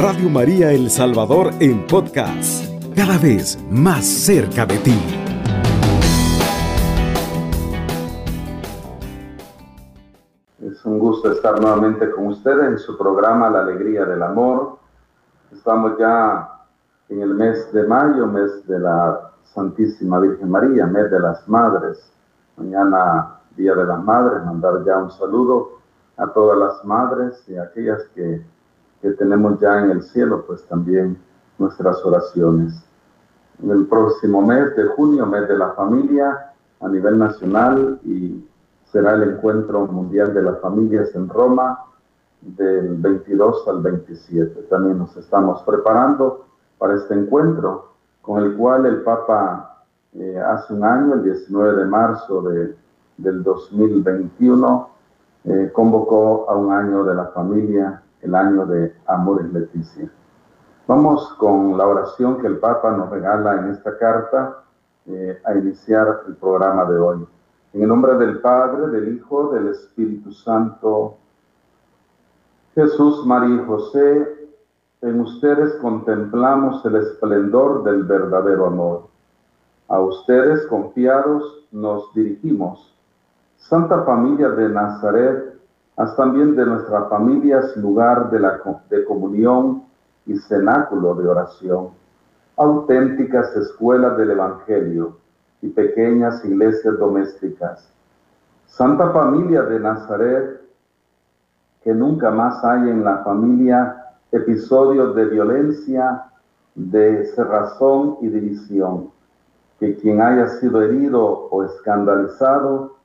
Radio María El Salvador en podcast, cada vez más cerca de ti. Es un gusto estar nuevamente con ustedes en su programa La Alegría del Amor. Estamos ya en el mes de mayo, mes de la Santísima Virgen María, mes de las Madres. Mañana, Día de las Madres, mandar ya un saludo a todas las madres y a aquellas que, que tenemos ya en el cielo, pues también nuestras oraciones. En el próximo mes de junio, mes de la familia a nivel nacional y será el encuentro mundial de las familias en Roma del 22 al 27. También nos estamos preparando para este encuentro, con el cual el Papa eh, hace un año, el 19 de marzo de, del 2021, eh, convocó a un año de la familia, el año de Amores Leticia. Vamos con la oración que el Papa nos regala en esta carta eh, a iniciar el programa de hoy. En el nombre del Padre, del Hijo, del Espíritu Santo, Jesús, María José, en ustedes contemplamos el esplendor del verdadero amor. A ustedes, confiados, nos dirigimos. Santa Familia de Nazaret, haz también de nuestras familias lugar de, la, de comunión y cenáculo de oración, auténticas escuelas del Evangelio y pequeñas iglesias domésticas. Santa Familia de Nazaret, que nunca más hay en la familia episodios de violencia, de cerrazón y división. Que quien haya sido herido o escandalizado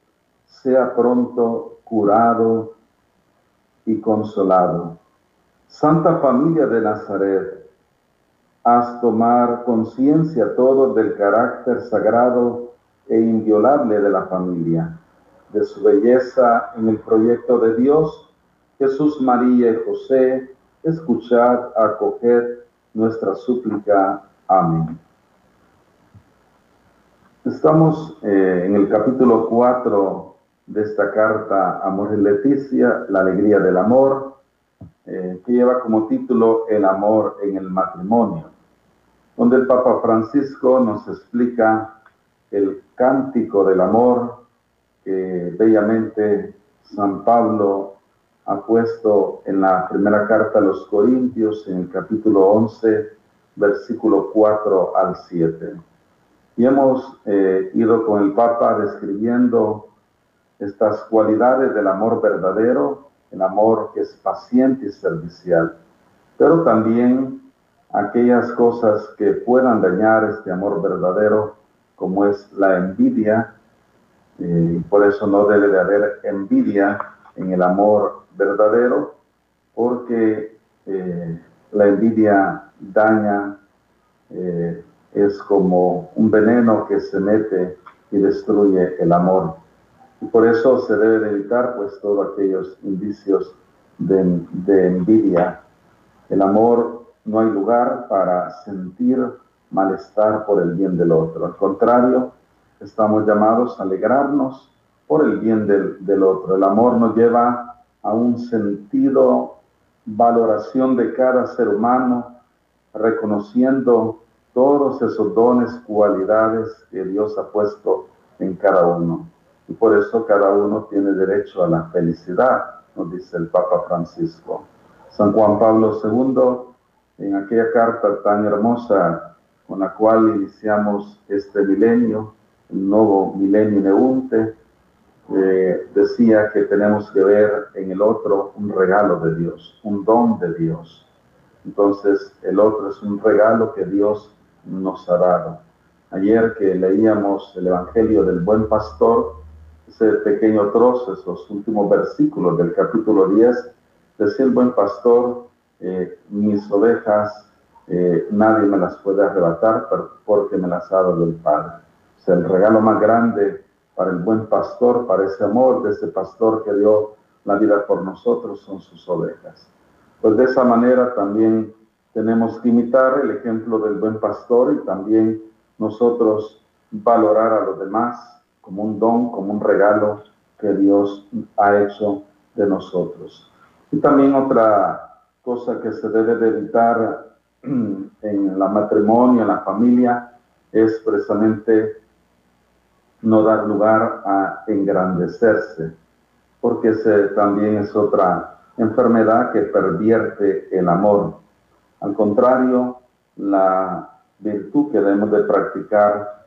sea pronto curado y consolado. Santa Familia de Nazaret, haz tomar conciencia todos del carácter sagrado e inviolable de la familia, de su belleza en el proyecto de Dios, Jesús, María y José, escuchad, acoger nuestra súplica. Amén. Estamos eh, en el capítulo 4 de esta carta Amor y Leticia, la alegría del amor, eh, que lleva como título El amor en el matrimonio, donde el Papa Francisco nos explica el cántico del amor que bellamente San Pablo ha puesto en la primera carta a los Corintios, en el capítulo 11, versículo 4 al 7. Y hemos eh, ido con el Papa describiendo estas cualidades del amor verdadero, el amor que es paciente y servicial, pero también aquellas cosas que puedan dañar este amor verdadero, como es la envidia, eh, y por eso no debe de haber envidia en el amor verdadero, porque eh, la envidia daña, eh, es como un veneno que se mete y destruye el amor. Y por eso se debe evitar pues todos aquellos indicios de, envidia. El amor no hay lugar para sentir malestar por el bien del otro. Al contrario, estamos llamados a alegrarnos por el bien del, del otro. El amor nos lleva a un sentido, valoración de cada ser humano, reconociendo todos esos dones, cualidades que Dios ha puesto en cada uno. Y por eso cada uno tiene derecho a la felicidad, nos dice el Papa Francisco. San Juan Pablo II, en aquella carta tan hermosa con la cual iniciamos este milenio, el nuevo milenio neunte, eh, decía que tenemos que ver en el otro un regalo de Dios, un don de Dios. Entonces, el otro es un regalo que Dios nos ha dado. Ayer que leíamos el Evangelio del Buen Pastor, ese pequeño trozo, esos últimos versículos del capítulo 10, decía el Buen Pastor, eh, mis ovejas eh, nadie me las puede arrebatar porque me las ha dado el Padre. O sea, el regalo más grande para el buen pastor, para ese amor de ese pastor que dio la vida por nosotros, son sus ovejas. Pues de esa manera también tenemos que imitar el ejemplo del buen pastor y también nosotros valorar a los demás como un don, como un regalo que Dios ha hecho de nosotros. Y también otra cosa que se debe de evitar en la matrimonio, en la familia, es precisamente no dar lugar a engrandecerse, porque ese también es otra enfermedad que pervierte el amor. Al contrario, la virtud que debemos de practicar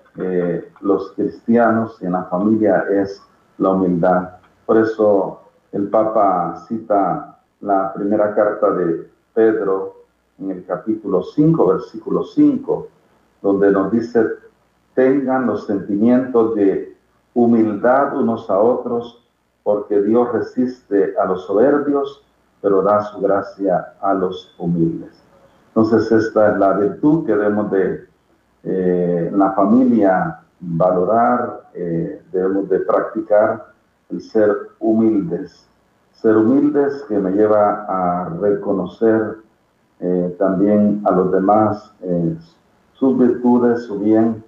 los cristianos en la familia es la humildad. Por eso el Papa cita la primera carta de Pedro en el capítulo 5, versículo 5, donde nos dice, tengan los sentimientos de humildad unos a otros, porque Dios resiste a los soberbios, pero da su gracia a los humildes. Entonces esta es la virtud que debemos de eh, la familia valorar, eh, debemos de practicar el ser humildes. Ser humildes que me lleva a reconocer eh, también a los demás sus virtudes, su bien,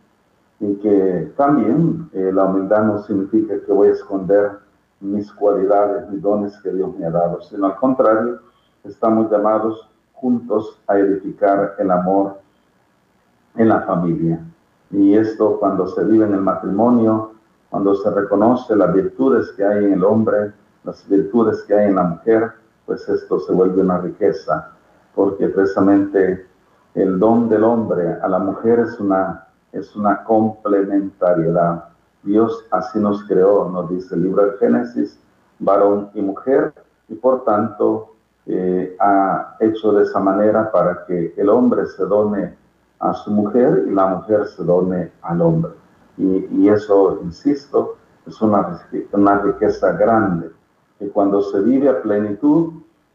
y que también la humildad no significa que voy a esconder mis cualidades, mis dones que Dios me ha dado, sino al contrario, estamos llamados juntos a edificar el amor en la familia. Y esto cuando se vive en el matrimonio, cuando se reconoce las virtudes que hay en el hombre, las virtudes que hay en la mujer, pues esto se vuelve una riqueza, porque precisamente el don del hombre a la mujer es una, es una complementariedad. Dios así nos creó, nos dice el libro de Génesis, varón y mujer, y por tanto eh, ha hecho de esa manera para que el hombre se done a su mujer y la mujer se done al hombre. Y, eso, insisto, es una, una riqueza grande, que cuando se vive a plenitud,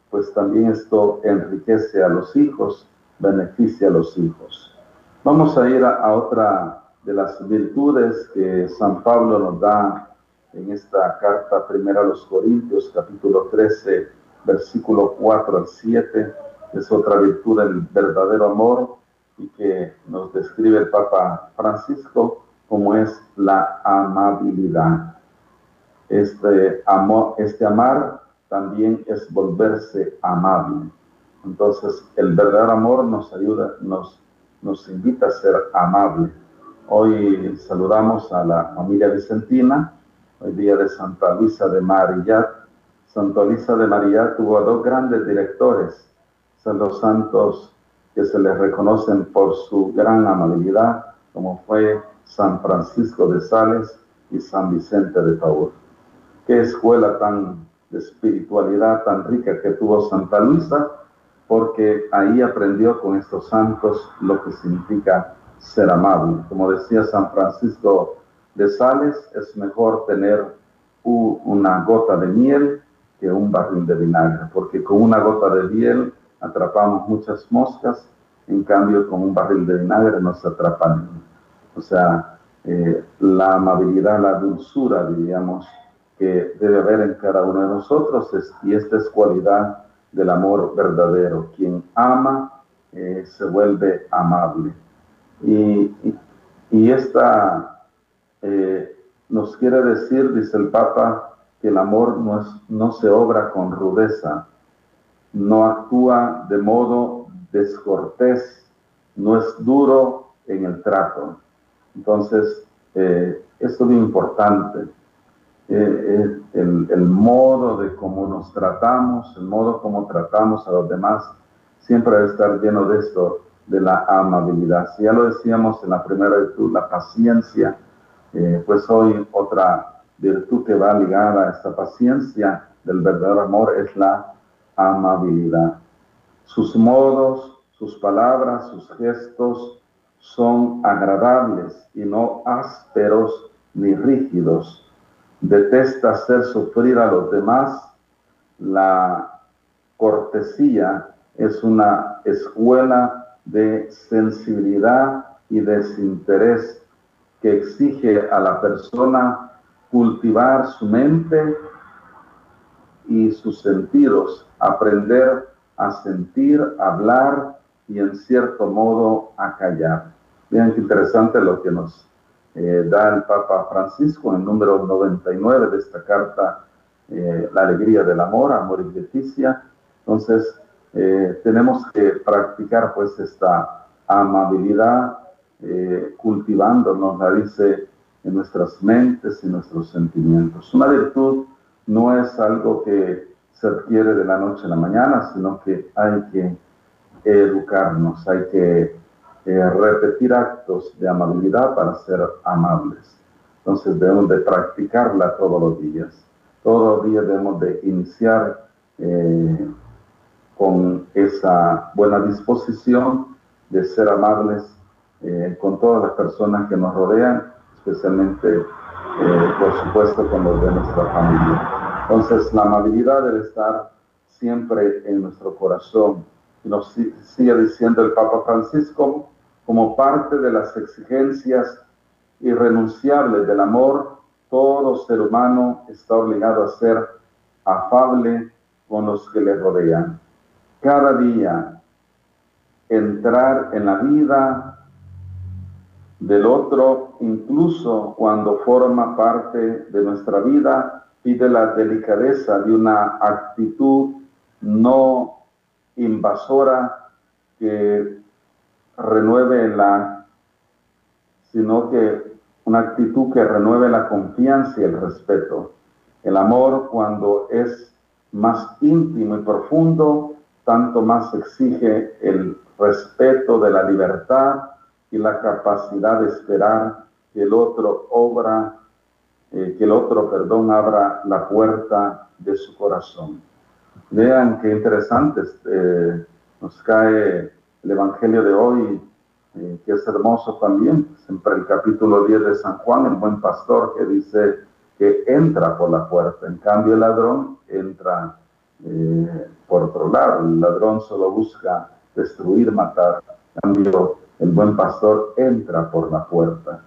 pues también esto enriquece a los hijos, beneficia a los hijos. Vamos a ir a, otra de las virtudes que San Pablo nos da en esta carta primera a los Corintios, capítulo 13, versículo 4 al 7. Es otra virtud del verdadero amor y que nos describe el Papa Francisco como es la amabilidad. Este, amor, este amar también es volverse amable. Entonces, el verdadero amor nos ayuda, nos, nos invita a ser amable. Hoy saludamos a la familia vicentina, hoy día de Santa Luisa de Marillat. Santa Luisa de Marillat tuvo dos grandes directores, son los santos que se les reconocen por su gran amabilidad, como fue San Francisco de Sales y San Vicente de Paúl. Qué escuela tan de espiritualidad tan rica que tuvo Santa Luisa, porque ahí aprendió con estos santos lo que significa ser amable. Como decía San Francisco de Sales, es mejor tener una gota de miel que un barril de vinagre, porque con una gota de miel atrapamos muchas moscas, en cambio con un barril de vinagre nos atrapan. O sea, eh, la amabilidad, la dulzura, diríamos, que debe haber en cada uno de nosotros, y esta es cualidad del amor verdadero. Quien ama eh, se vuelve amable. Y, y, esta eh, nos quiere decir, dice el Papa, que el amor no, es, no se obra con rudeza, no actúa de modo descortés, no es duro en el trato. Entonces, eh, esto es muy importante. Eh, eh, el, modo de cómo nos tratamos, el modo como tratamos a los demás, siempre debe estar lleno de esto, de la amabilidad. Si ya lo decíamos en la primera virtud, la paciencia, pues hoy otra virtud que va ligada a esta paciencia del verdadero amor es la amabilidad. Sus modos, sus palabras, sus gestos son agradables y no ásperos ni rígidos. Detesta hacer sufrir a los demás. La cortesía es una escuela de sensibilidad y desinterés que exige a la persona cultivar su mente y sus sentidos, aprender a sentir, hablar y en cierto modo a callar. Vean qué interesante lo que nos eh, da el Papa Francisco en número 99 de esta carta, eh, La alegría del amor, amor y leticia. Entonces, eh, tenemos que practicar pues esta amabilidad, cultivándonos, la dice, en nuestras mentes y nuestros sentimientos. Una virtud no es algo que se adquiere de la noche a la mañana, sino que hay que educarnos, hay que eh, repetir actos de amabilidad para ser amables. Entonces debemos de practicarla todos los días. Todos los días debemos de iniciar eh, con esa buena disposición de ser amables eh, con todas las personas que nos rodean, especialmente, por supuesto, con los de nuestra familia. Entonces, la amabilidad debe estar siempre en nuestro corazón. Y nos sigue diciendo el Papa Francisco, como parte de las exigencias irrenunciables del amor, todo ser humano está obligado a ser afable con los que le rodean. Cada día entrar en la vida del otro, incluso cuando forma parte de nuestra vida, pide la delicadeza de una actitud no invasora que renueve la, sino que una actitud que renueve la confianza y el respeto. El amor cuando es más íntimo y profundo, tanto más exige el respeto de la libertad y la capacidad de esperar que el otro obra, eh, que el otro, perdón, abra la puerta de su corazón. Vean qué interesante eh, nos cae el Evangelio de hoy, eh, que es hermoso también, siempre el capítulo 10 de San Juan, el buen pastor que dice que entra por la puerta, en cambio el ladrón entra eh, por otro lado, el ladrón solo busca destruir, matar, en cambio el buen pastor entra por la puerta.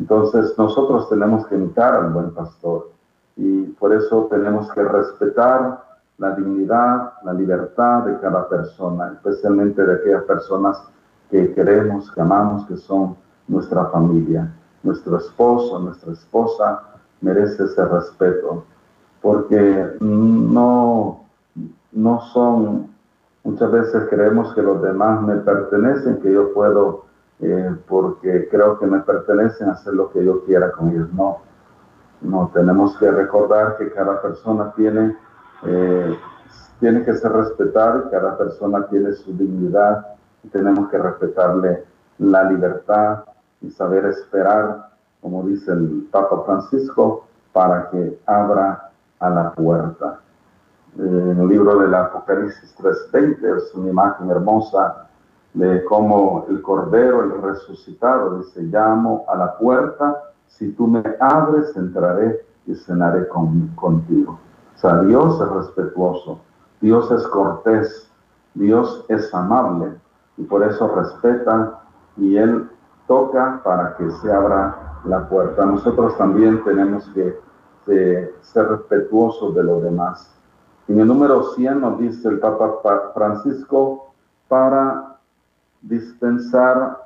Entonces nosotros tenemos que imitar al buen pastor y por eso tenemos que respetar la dignidad, la libertad de cada persona, especialmente de aquellas personas que queremos, que amamos, que son nuestra familia. Nuestro esposo, nuestra esposa merece ese respeto, porque no, no son, muchas veces creemos que los demás me pertenecen, que yo puedo, eh, porque creo que me pertenecen, hacer lo que yo quiera con ellos. No, no, tenemos que recordar que cada persona tiene eh, tiene que ser respetado, cada persona tiene su dignidad y tenemos que respetarle la libertad y saber esperar, como dice el Papa Francisco, para que abra a la puerta. En el libro del Apocalipsis 3.20 es una imagen hermosa de cómo el Cordero, el resucitado, dice, llamo a la puerta, si tú me abres, entraré y cenaré contigo. O sea, Dios es respetuoso, Dios es cortés, Dios es amable y por eso respeta y Él toca para que se abra la puerta. Nosotros también tenemos que ser respetuosos de los demás. En el número 100 nos dice el Papa Francisco, para dispensar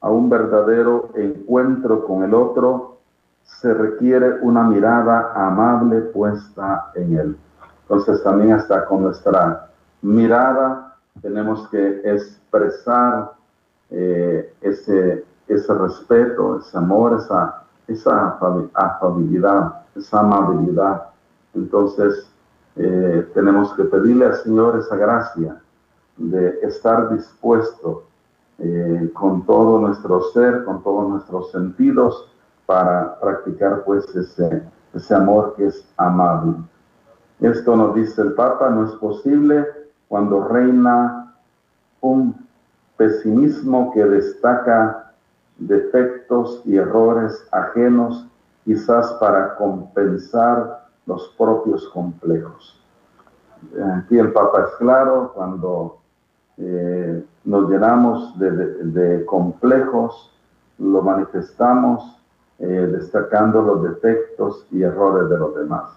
a un verdadero encuentro con el otro, se requiere una mirada amable puesta en él. Entonces también hasta con nuestra mirada tenemos que expresar eh, ese, ese respeto, ese amor, esa, esa afabilidad, esa amabilidad. Entonces eh, tenemos que pedirle al Señor esa gracia de estar dispuesto eh, con todo nuestro ser, con todos nuestros sentidos, para practicar pues ese, ese amor que es amable. Esto nos dice el Papa, no es posible cuando reina un pesimismo que destaca defectos y errores ajenos, quizás para compensar los propios complejos. Aquí el Papa es claro, cuando eh, nos llenamos de, de complejos, lo manifestamos eh, destacando los defectos y errores de los demás.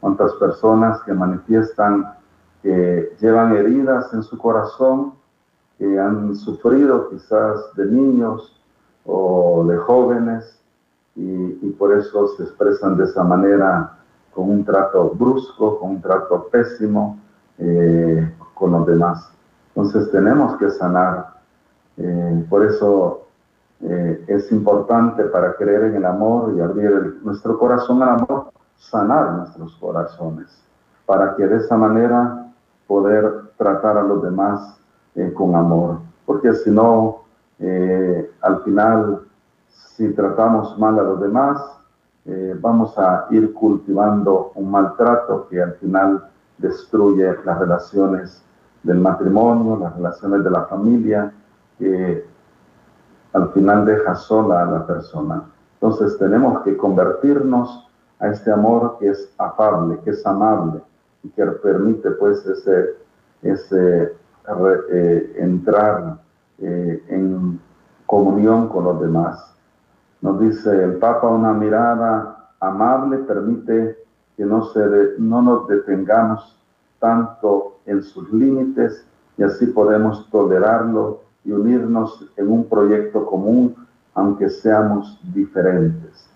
Cuántas personas que manifiestan que llevan heridas en su corazón, que han sufrido quizás de niños o de jóvenes y, por eso se expresan de esa manera con un trato brusco, con un trato pésimo, eh, con los demás. Entonces tenemos que sanar. Eh, por eso eh, es importante para creer en el amor y abrir nuestro corazón al amor, sanar nuestros corazones, para que de esa manera poder tratar a los demás con amor. Porque si no, al final, si tratamos mal a los demás, eh, vamos a ir cultivando un maltrato que al final destruye las relaciones del matrimonio, las relaciones de la familia, que al final deja sola a la persona. Entonces tenemos que convertirnos a este amor que es afable, que es amable y que permite pues ese, eh, entrar eh, en comunión con los demás. Nos dice el Papa, una mirada amable permite que no, se no nos detengamos tanto en sus límites y así podemos tolerarlo y unirnos en un proyecto común aunque seamos diferentes.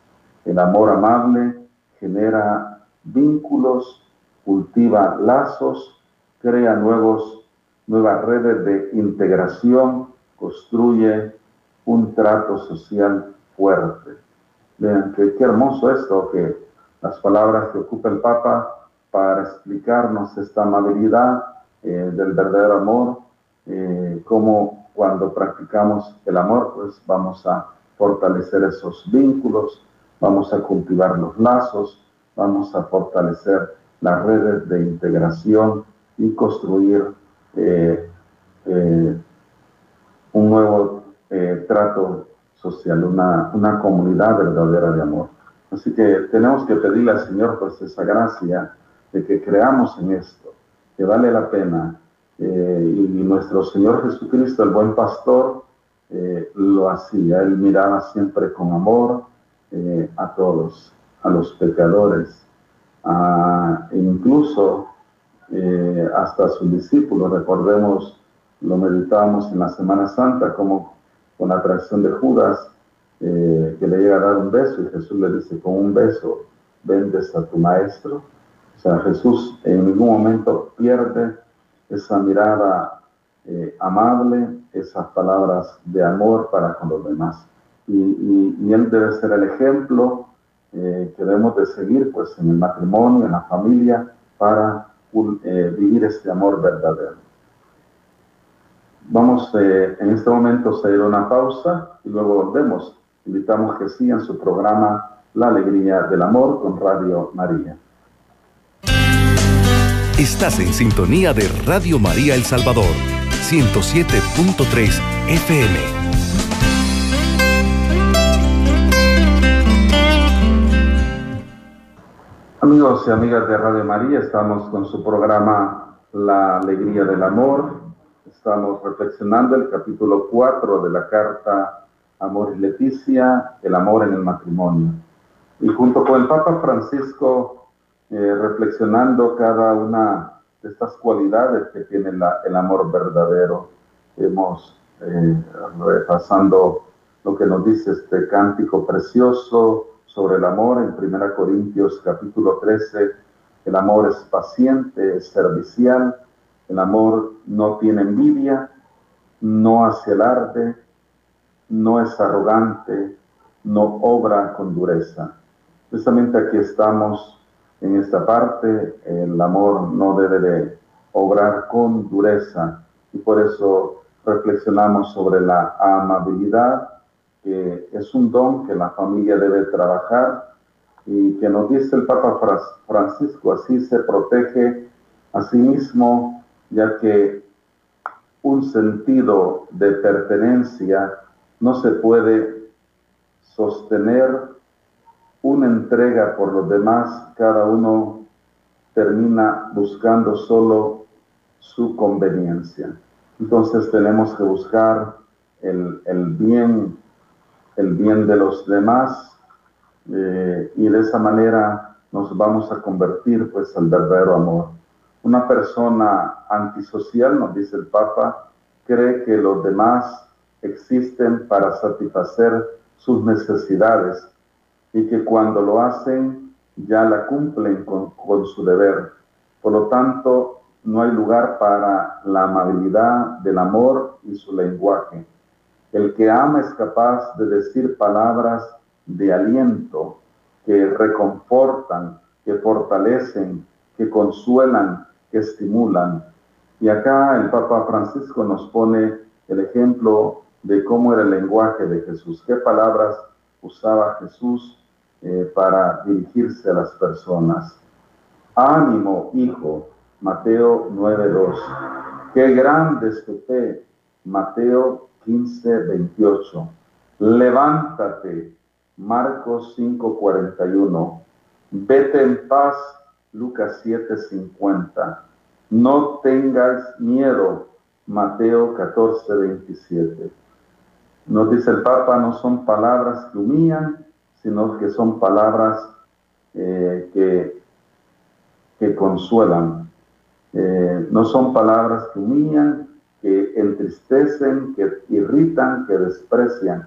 El amor amable genera vínculos, cultiva lazos, crea nuevos, nuevas redes de integración, construye un trato social fuerte. Vean, qué, hermoso esto, que las palabras que ocupa el Papa para explicarnos esta amabilidad eh, del verdadero amor, eh, como cuando practicamos el amor, pues vamos a fortalecer esos vínculos, vamos a cultivar los lazos, vamos a fortalecer las redes de integración y construir eh, un nuevo trato social, una, una comunidad verdadera de amor. Así que tenemos que pedirle al Señor pues esa gracia de que creamos en esto, que vale la pena. Eh, y nuestro Señor Jesucristo, el buen pastor, eh, lo hacía. Él miraba siempre con amor eh, a todos, a los pecadores, e incluso hasta a sus discípulos. Recordemos, lo meditábamos en la Semana Santa, como con la atracción de Judas, que le llega a dar un beso y Jesús le dice, con un beso vendes a tu maestro. O sea, Jesús en ningún momento pierde esa mirada eh, amable, esas palabras de amor para con los demás. Y, él debe ser el ejemplo eh, que debemos de seguir pues, en el matrimonio, en la familia, para vivir este amor verdadero. Vamos eh, en este momento a hacer una pausa y luego volvemos. Invitamos que sigan su programa La Alegría del Amor con Radio María. Estás en sintonía de Radio María El Salvador, 107.3 FM. Amigos y amigas de Radio María, estamos con su programa La Alegría del Amor Estamos reflexionando el capítulo 4 de la carta Amor y Leticia, el amor en el matrimonio. Y junto con el Papa Francisco, eh, reflexionando cada una de estas cualidades que tiene el amor verdadero, hemos eh, repasando lo que nos dice este cántico precioso sobre el amor en 1 Corintios capítulo 13. El amor es paciente, es servicial, el amor no tiene envidia, no hace alarde, no es arrogante, no obra con dureza. Precisamente aquí estamos en esta parte, el amor no debe de obrar con dureza y por eso reflexionamos sobre la amabilidad, que es un don que la familia debe trabajar y que nos dice el Papa Francisco, así se protege a sí mismo ya que un sentido de pertenencia no se puede sostener una entrega por los demás, cada uno termina buscando solo su conveniencia. Entonces tenemos que buscar el, bien, el bien de los demás eh, y de esa manera nos vamos a convertir pues al verdadero amor. Una persona antisocial, nos dice el Papa, cree que los demás existen para satisfacer sus necesidades y que cuando lo hacen ya la cumplen con, su deber. Por lo tanto, no hay lugar para la amabilidad del amor y su lenguaje. El que ama es capaz de decir palabras de aliento que reconfortan, que fortalecen, que consuelan, que estimulan. Y acá el Papa Francisco nos pone el ejemplo de cómo era el lenguaje de Jesús, qué palabras usaba Jesús eh, para dirigirse a las personas. Ánimo, hijo, Mateo 9.2. Qué grande es tu fe, Mateo 15.28. Levántate, Marcos 5.41. Vete en paz, Lucas 7.50. No tengas miedo, Mateo 14.27. Nos dice el Papa, no son palabras que humillan, sino que son palabras eh, que, que consuelan. Eh, no son palabras que humillan, que entristecen, que irritan, que desprecian.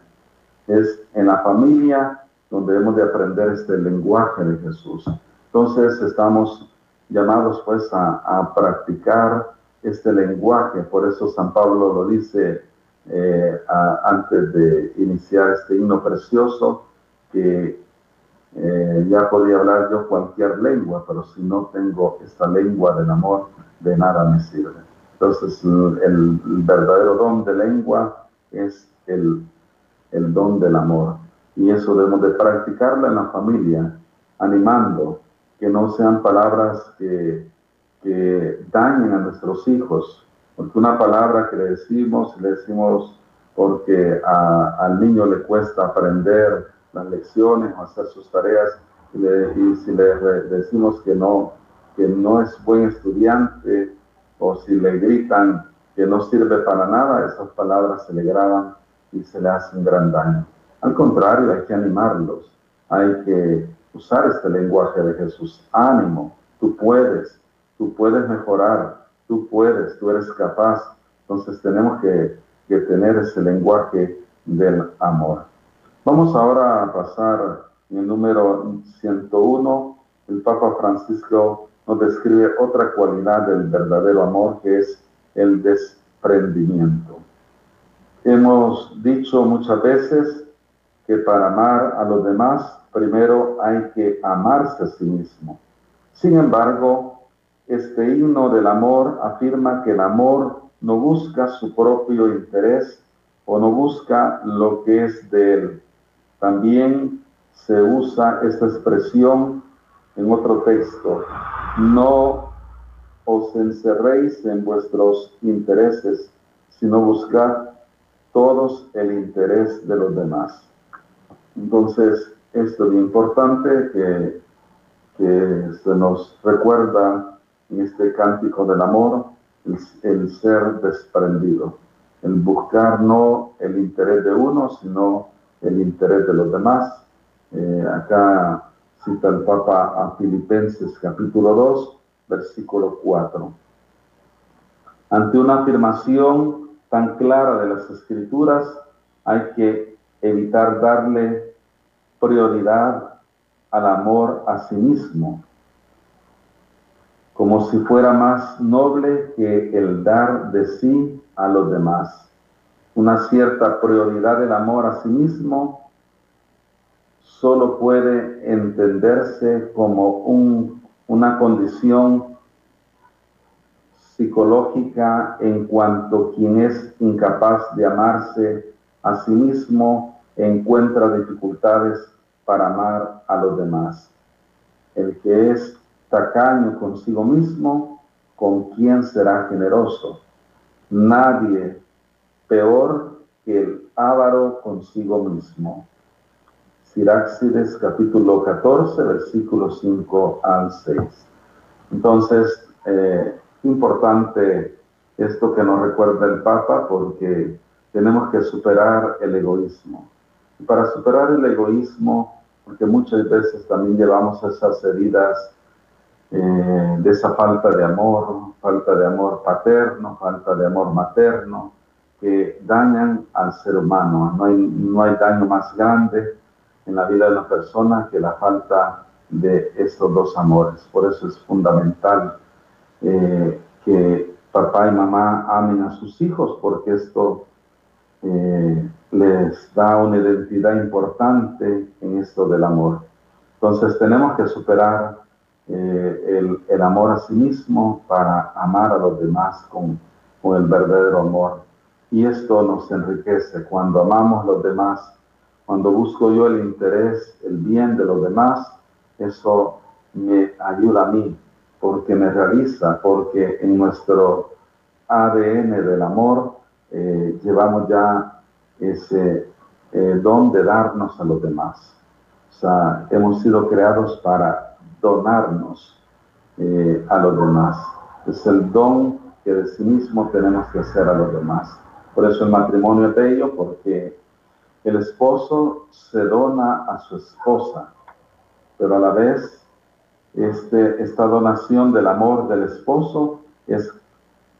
Es en la familia donde debemos de aprender este lenguaje de Jesús. Entonces estamos llamados pues a, a practicar este lenguaje, por eso San Pablo lo dice eh, antes de iniciar este himno precioso, que eh, ya podía hablar yo cualquier lengua, pero si no tengo esta lengua del amor, de nada me sirve. Entonces, el, verdadero don de lengua es el, el don del amor. Y eso debemos de practicarlo en la familia, animando, que no sean palabras que, que dañen a nuestros hijos, porque una palabra que le decimos, le decimos porque al niño le cuesta aprender las lecciones o hacer sus tareas, y, si le decimos que no, que no es buen estudiante, o si le gritan que no sirve para nada, esas palabras se le graban y se le hacen gran daño. Al contrario, hay que animarlos, hay que usar este lenguaje de Jesús. Ánimo, tú puedes, tú puedes mejorar, tú puedes, tú eres capaz. Entonces tenemos que, tener ese lenguaje del amor. Vamos ahora a pasar en el número 101. El Papa Francisco nos describe otra cualidad del verdadero amor que es el desprendimiento. Hemos dicho muchas veces que para amar a los demás primero hay que amarse a sí mismo. Sin embargo, este himno del amor afirma que el amor no busca su propio interés o no busca lo que es de él. También se usa esta expresión en otro texto. No os encerréis en vuestros intereses, sino buscad todos el interés de los demás. Entonces, esto es importante que, que se nos recuerda en este cántico del amor, el, ser desprendido, el buscar no el interés de uno, sino el interés de los demás. Eh, acá cita el Papa a Filipenses capítulo 2, versículo 4. Ante una afirmación tan clara de las escrituras, hay que evitar darle prioridad al amor a sí mismo, como si fuera más noble que el dar de sí a los demás. Una cierta prioridad del amor a sí mismo solo puede entenderse como un, una condición psicológica en cuanto quien es incapaz de amarse a sí mismo encuentra dificultades para amar a los demás. El que es tacaño consigo mismo, ¿con quién será generoso? Nadie peor que el avaro consigo mismo. Siráxides capítulo 14, versículos 5 al 6. Entonces, eh, importante esto que nos recuerda el Papa porque tenemos que superar el egoísmo. Y para superar el egoísmo, porque muchas veces también llevamos esas heridas eh, de esa falta de amor, falta de amor paterno, falta de amor materno, que dañan al ser humano. No hay, no hay daño más grande en la vida de una persona que la falta de estos dos amores. Por eso es fundamental eh, que papá y mamá amen a sus hijos, porque esto eh, les da una identidad importante en esto del amor. Entonces tenemos que superar eh, el, amor a sí mismo para amar a los demás con, con el verdadero amor. Y esto nos enriquece cuando amamos a los demás, cuando busco yo el interés, el bien de los demás, eso me ayuda a mí, porque me realiza, porque en nuestro ADN del amor eh, llevamos ya ese eh, don de darnos a los demás. O sea, hemos sido creados para donarnos eh, a los demás. Es el don que de sí mismo tenemos que hacer a los demás. Por eso el matrimonio es bello, porque el esposo se dona a su esposa, pero a la vez este, esta donación del amor del esposo es,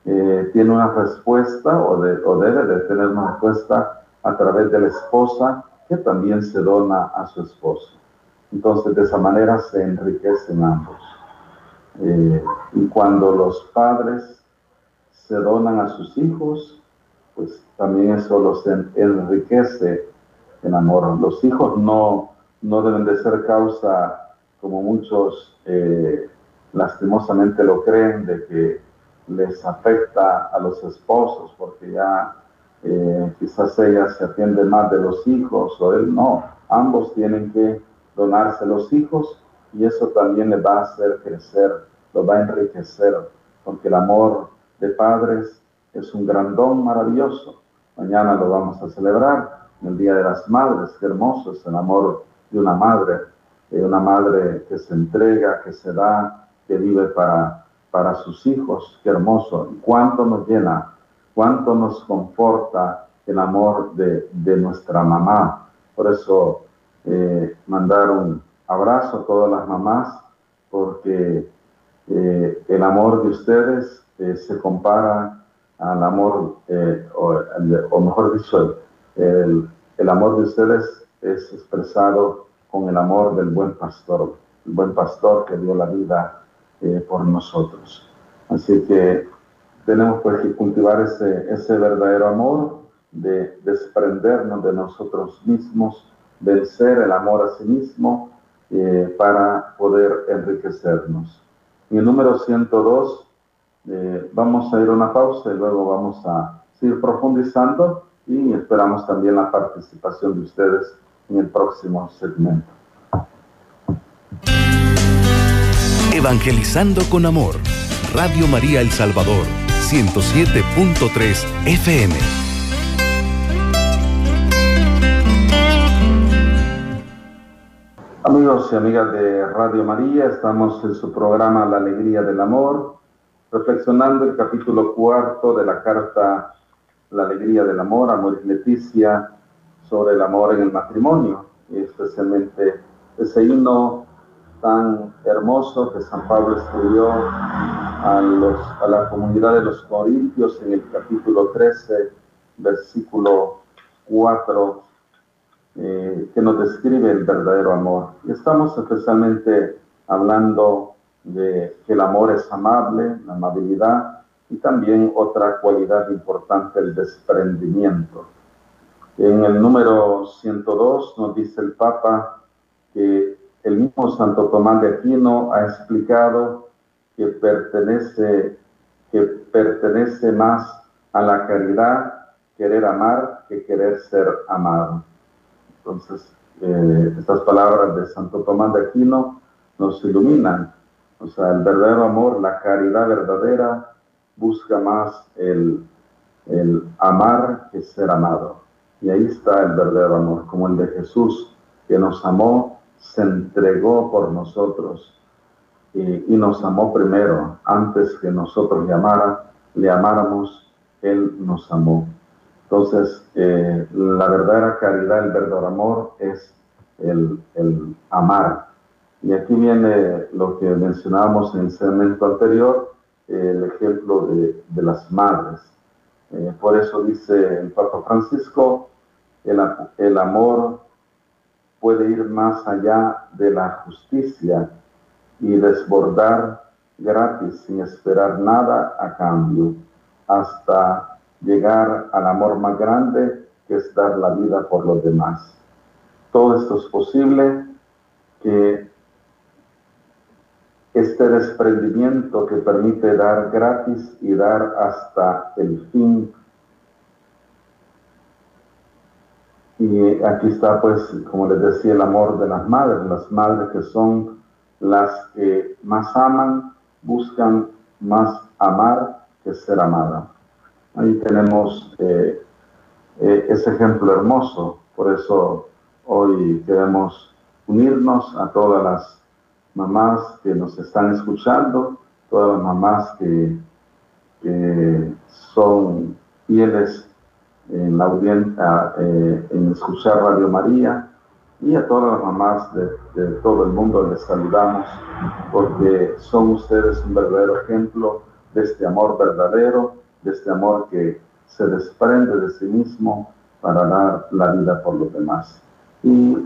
eh, tiene una respuesta o, debe de tener una respuesta a través de la esposa que también se dona a su esposo. Entonces de esa manera se enriquecen ambos. Eh, y cuando los padres se donan a sus hijos, pues también eso los enriquece en amor. Los hijos no, no deben de ser causa, como muchos eh, lastimosamente lo creen, de que les afecta a los esposos, porque ya eh, quizás ella se atiende más de los hijos o él no. Ambos tienen que donarse los hijos y eso también le va a hacer crecer, lo va a enriquecer, porque el amor de padres es un gran don maravilloso. Mañana lo vamos a celebrar, en el Día de las Madres, qué hermoso es el amor de una madre, de una madre que se entrega, que se da, que vive para, para sus hijos, qué hermoso, cuánto nos llena, cuánto nos conforta el amor de, de nuestra mamá. Por eso eh, mandar un abrazo a todas las mamás, porque eh, el amor de ustedes eh, se compara al amor, o, mejor dicho, el, el, amor de ustedes es expresado con el amor del buen pastor, el buen pastor que dio la vida por nosotros. Así que tenemos pues que cultivar ese, ese verdadero amor de desprendernos de nosotros mismos vencer el amor a sí mismo eh, para poder enriquecernos. En el número 102 eh, vamos a ir a una pausa y luego vamos a seguir profundizando y esperamos también la participación de ustedes en el próximo segmento. Evangelizando con Amor, Radio María El Salvador, 107.3 FM. Amigos y amigas de Radio María, estamos en su programa La Alegría del Amor, reflexionando el capítulo cuarto de la carta La Alegría del Amor, Amor y Leticia, sobre el amor en el matrimonio, y especialmente ese himno tan hermoso que San Pablo escribió a, los, a la comunidad de los Corintios en el capítulo 13, versículo 4 eh, que nos describe el verdadero amor. Y estamos especialmente hablando de que el amor es amable, la amabilidad y también otra cualidad importante, el desprendimiento. En el número 102 nos dice el Papa que el mismo Santo Tomás de Aquino ha explicado que pertenece, que pertenece más a la caridad querer amar que querer ser amado. Entonces, eh, estas palabras de Santo Tomás de Aquino nos iluminan. O sea, el verdadero amor, la caridad verdadera, busca más el, el amar que ser amado. Y ahí está el verdadero amor, como el de Jesús, que nos amó, se entregó por nosotros y, nos amó primero, antes que nosotros le, amara, le amáramos, Él nos amó. Entonces, eh, la verdadera caridad, el verdadero amor es el, amar. Y aquí viene lo que mencionábamos en el segmento anterior, el ejemplo de, las madres. Eh, por eso dice el Papa Francisco, el, el amor puede ir más allá de la justicia y desbordar gratis, sin esperar nada a cambio, hasta llegar al amor más grande que es dar la vida por los demás. Todo esto es posible que este desprendimiento que permite dar gratis y dar hasta el fin. Y aquí está, pues, como les decía, el amor de las madres, las madres que son las que más aman, buscan más amar que ser amada. Ahí tenemos eh, eh, ese ejemplo hermoso, por eso hoy queremos unirnos a todas las mamás que nos están escuchando, todas las mamás que, son fieles en la audiencia, eh, en escuchar Radio María, y a todas las mamás de, de, todo el mundo les saludamos, porque son ustedes un verdadero ejemplo de este amor verdadero, de este amor que se desprende de sí mismo para dar la vida por los demás. Y,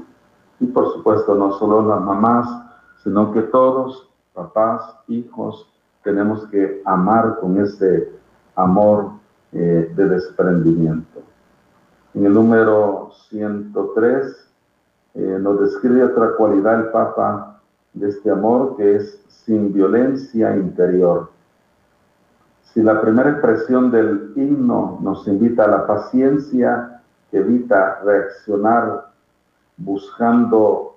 y por supuesto, no solo las mamás, sino que todos, papás, hijos, tenemos que amar con ese amor eh, de desprendimiento. En el número 103 eh, nos describe otra cualidad el Papa de este amor que es sin violencia interior. Si la primera expresión del himno nos invita a la paciencia evita reaccionar buscando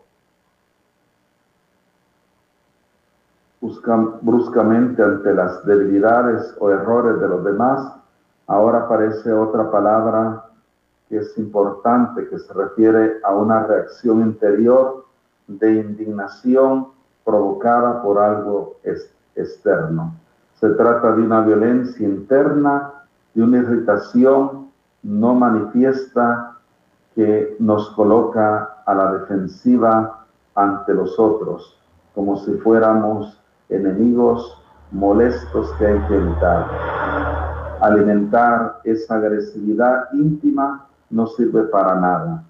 bruscamente ante las debilidades o errores de los demás, ahora aparece otra palabra que es importante, que se refiere a una reacción interior de indignación provocada por algo externo. Se trata de una violencia interna, de una irritación no manifiesta que nos coloca a la defensiva ante los otros, como si fuéramos enemigos molestos que hay que evitar. Alimentar esa agresividad íntima no sirve para nada,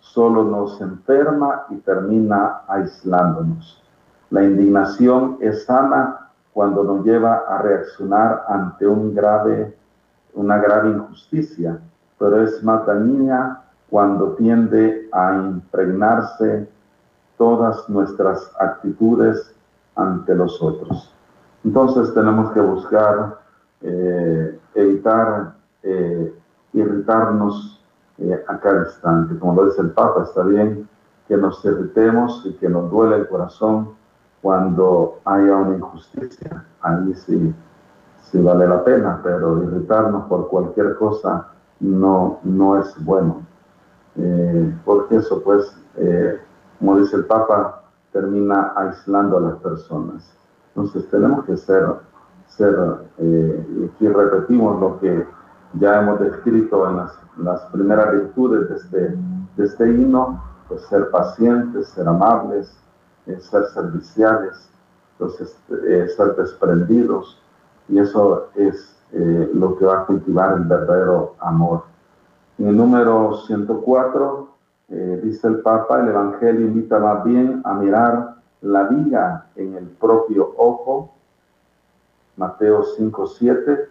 solo nos enferma y termina aislándonos. La indignación es sana cuando nos lleva a reaccionar ante un grave, una grave injusticia, pero es más dañina cuando tiende a impregnarse todas nuestras actitudes ante los otros. Entonces tenemos que buscar eh, evitar eh, irritarnos eh, a cada instante. Como lo dice el Papa, está bien que nos irritemos y que nos duele el corazón cuando haya una injusticia. Ahí sí, sí vale la pena, pero irritarnos por cualquier cosa no, no es bueno. porque eso, pues, como dice el Papa, termina aislando a las personas. Entonces tenemos que ser, ser eh, aquí repetimos lo que ya hemos descrito en las, las primeras virtudes de este, de este himno, pues ser pacientes, ser amables, eh, ser serviciales, entonces eh, ser desprendidos, y eso es eh, lo que va a cultivar el verdadero amor. En el número 104 eh, dice el Papa, el Evangelio invita más bien a mirar la viga en el propio ojo, Mateo 5, 7,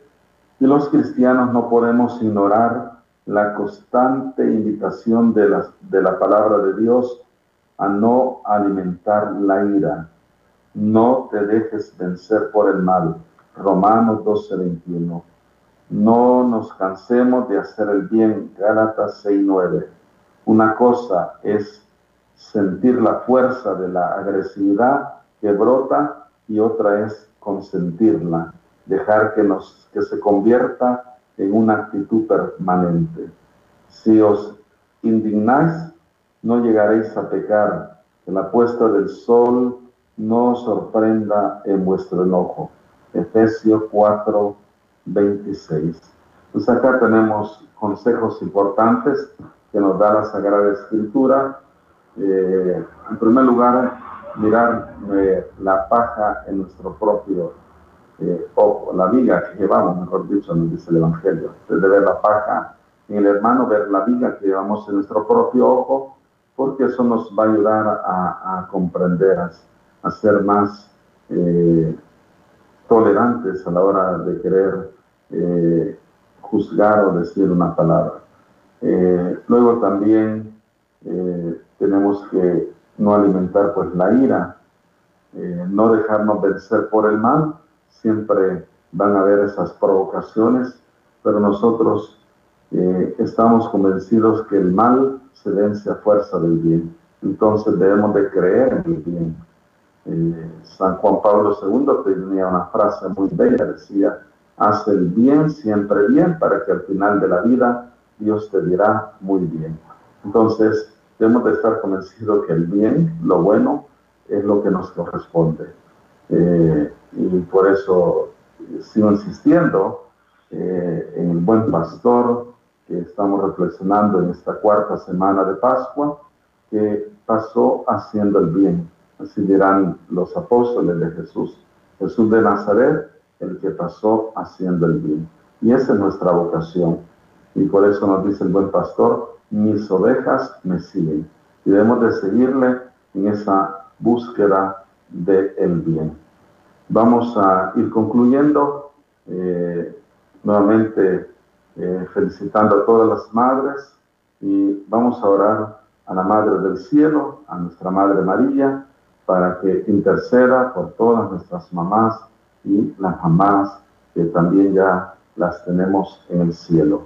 y los cristianos no podemos ignorar la constante invitación de la, de la palabra de Dios a no alimentar la ira. No te dejes vencer por el mal. Romanos 12, 21. No nos cansemos de hacer el bien. Gálatas 6, 9 una cosa es sentir la fuerza de la agresividad que brota y otra es consentirla, dejar que, nos, se convierta en una actitud permanente. Si os indignáis, no llegaréis a pecar, que la puesta del sol no sorprenda en vuestro enojo. Efesios 4, 26. Pues acá tenemos consejos importantes que nos da la Sagrada Escritura. Eh, en primer lugar, mirar eh, la paja en nuestro propio eh, ojo, la viga que llevamos, mejor dicho, nos dice el Evangelio. Desde ver la paja en el hermano, ver la viga que llevamos en nuestro propio ojo, porque eso nos va a ayudar a, comprender, a, ser más tolerantes a la hora de querer juzgar o decir una palabra. Eh, luego también tenemos que no alimentar pues la ira, no dejarnos vencer por el mal, siempre van a haber esas provocaciones, pero nosotros estamos convencidos que el mal se vence a fuerza del bien. Entonces debemos de creer en el bien. Eh, San Juan Pablo II tenía una frase muy bella, decía, haz el bien siempre bien para que al final de la vida Dios te dirá muy bien. Entonces debemos de estar convencidos que el bien, lo bueno, es lo que nos corresponde. Eh, y por eso sigo insistiendo eh, en el buen pastor que estamos reflexionando en esta cuarta semana de Pascua, que pasó haciendo el bien. Así dirán los apóstoles de Jesús. Jesús de Nazaret, el que pasó haciendo el bien. Y esa es nuestra vocación. Y por eso nos dice el buen pastor, mis ovejas me siguen. Y debemos de seguirle en esa búsqueda del el bien. Vamos a ir concluyendo. Eh, nuevamente eh, felicitando a todas las madres y vamos a orar a la Madre del Cielo, a nuestra Madre María, para que interceda por todas nuestras mamás y las mamás que también ya las tenemos en el cielo.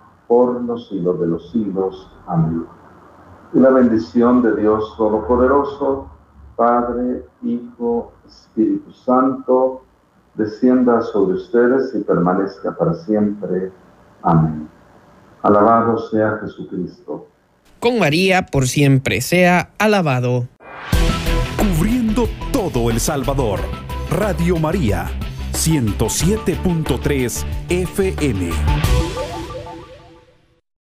por los siglos de los siglos. Amén. Y la bendición de Dios Todopoderoso, Padre, Hijo, Espíritu Santo, descienda sobre ustedes y permanezca para siempre. Amén. Alabado sea Jesucristo. Con María por siempre sea alabado. Cubriendo todo El Salvador. Radio María, 107.3 FM.